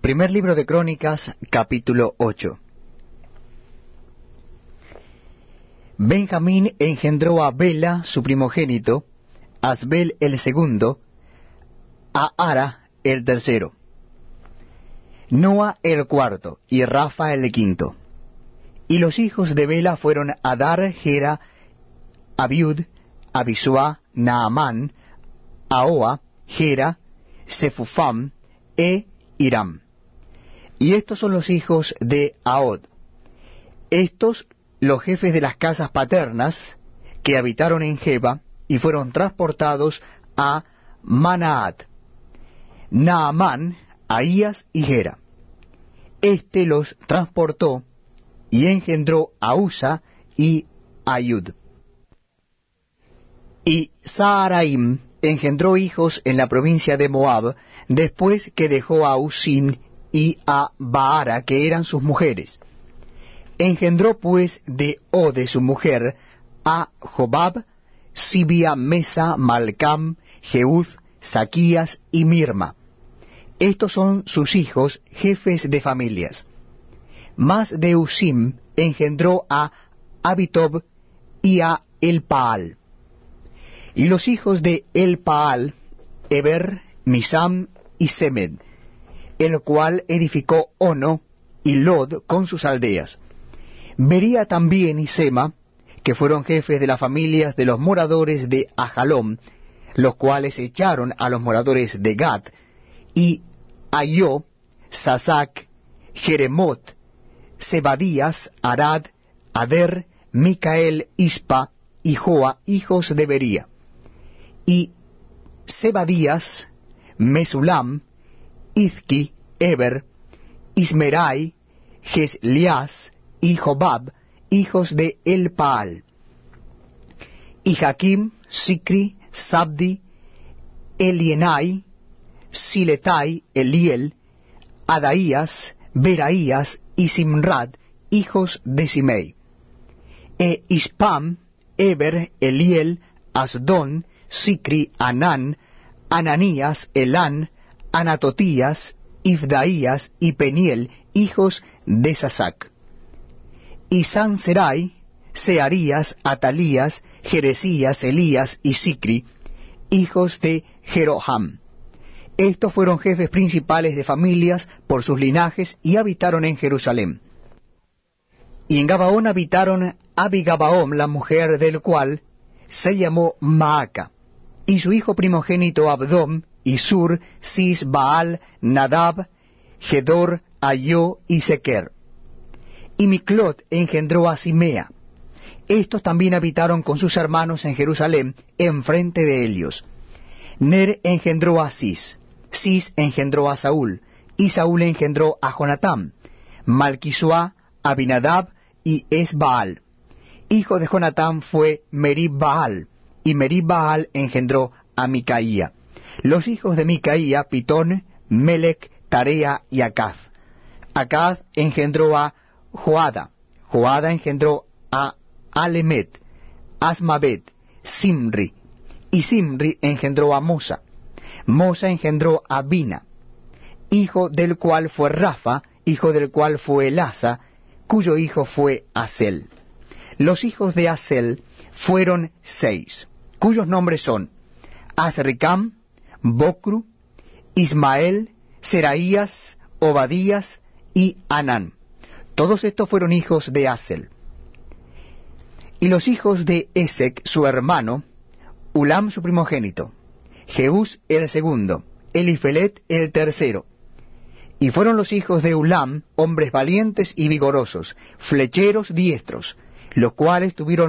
Primer libro de Crónicas, capítulo 8. Benjamín engendró a Bela, su primogénito, Asbel el segundo, a Ara el tercero, Noa el cuarto y Rafa el quinto. Y los hijos de Bela fueron Adar, Gera, Abiud, Abisua, Naamán, Ahoa, Gera, Sefufam, e Iram. Y estos son los hijos de Aod. Estos los jefes de las casas paternas que habitaron en Jeba y fueron transportados a Manaat, Naamán, Ahías y Gera. Este los transportó y engendró a Usa y Ayud. Y Saharaim engendró hijos en la provincia de Moab, después que dejó a Usim y a Baara, que eran sus mujeres. Engendró pues de Ode su mujer a Jobab, Sibia, Mesa, Malcam, Jeúd, Saquías y Mirma. Estos son sus hijos, jefes de familias. Más de Usim engendró a Abitob y a Elpaal. Y los hijos de Elpaal, Eber, Misam y Semed, el cual edificó Ono y Lod con sus aldeas. Vería también y Sema, que fueron jefes de las familias de los moradores de Ajalom, los cuales echaron a los moradores de Gad, y Ayó, Sasac, Jeremot, Sebadías, Arad, Ader, Micael, Ispa y Joa, hijos de Bería y Sebadías, Mesulam, Izki, Eber, Ismerai, Geslias y Jobab, hijos de Elpaal. Y Jaquim, Sicri, Sabdi, Elienai, Siletai, Eliel, Adaías, Beraías y Simrad, hijos de Simei. E Ispam, Eber, Eliel, Asdon, Sicri, Anán, Ananías, Elán, Anatotías, Ifdaías y Peniel, hijos de Sasac. Y Sanserai, Searías, Atalías, Jeresías, Elías y Sicri, hijos de Jeroham. Estos fueron jefes principales de familias por sus linajes y habitaron en Jerusalén. Y en Gabaón habitaron Abigabaom, la mujer del cual se llamó Maaca y su hijo primogénito Abdom, y Sur, Sis, Baal, Nadab, Gedor, Ayó y Sequer. Y Miclot engendró a Simea. Estos también habitaron con sus hermanos en Jerusalén, enfrente de ellos. Ner engendró a Sis, Sis engendró a Saúl, y Saúl engendró a Jonatán, Malquisua, Abinadab y Esbaal. Hijo de Jonatán fue Merib Baal, y Merib-Baal engendró a Micaía. Los hijos de Micaía, Pitón, Melec, Tarea y Acaz. Acaz engendró a Joada. Joada engendró a Alemet, Asmabet, Simri. Y Simri engendró a Mosa. Mosa engendró a Bina, hijo del cual fue Rafa, hijo del cual fue Elasa, cuyo hijo fue Asel. Los hijos de Asel fueron seis cuyos nombres son Azricam, Bocru, Ismael, Seraías, Obadías y Anán. Todos estos fueron hijos de Asel. Y los hijos de Esec, su hermano, Ulam su primogénito, Jeús el segundo, Elifelet el tercero. Y fueron los hijos de Ulam, hombres valientes y vigorosos, flecheros diestros, los cuales tuvieron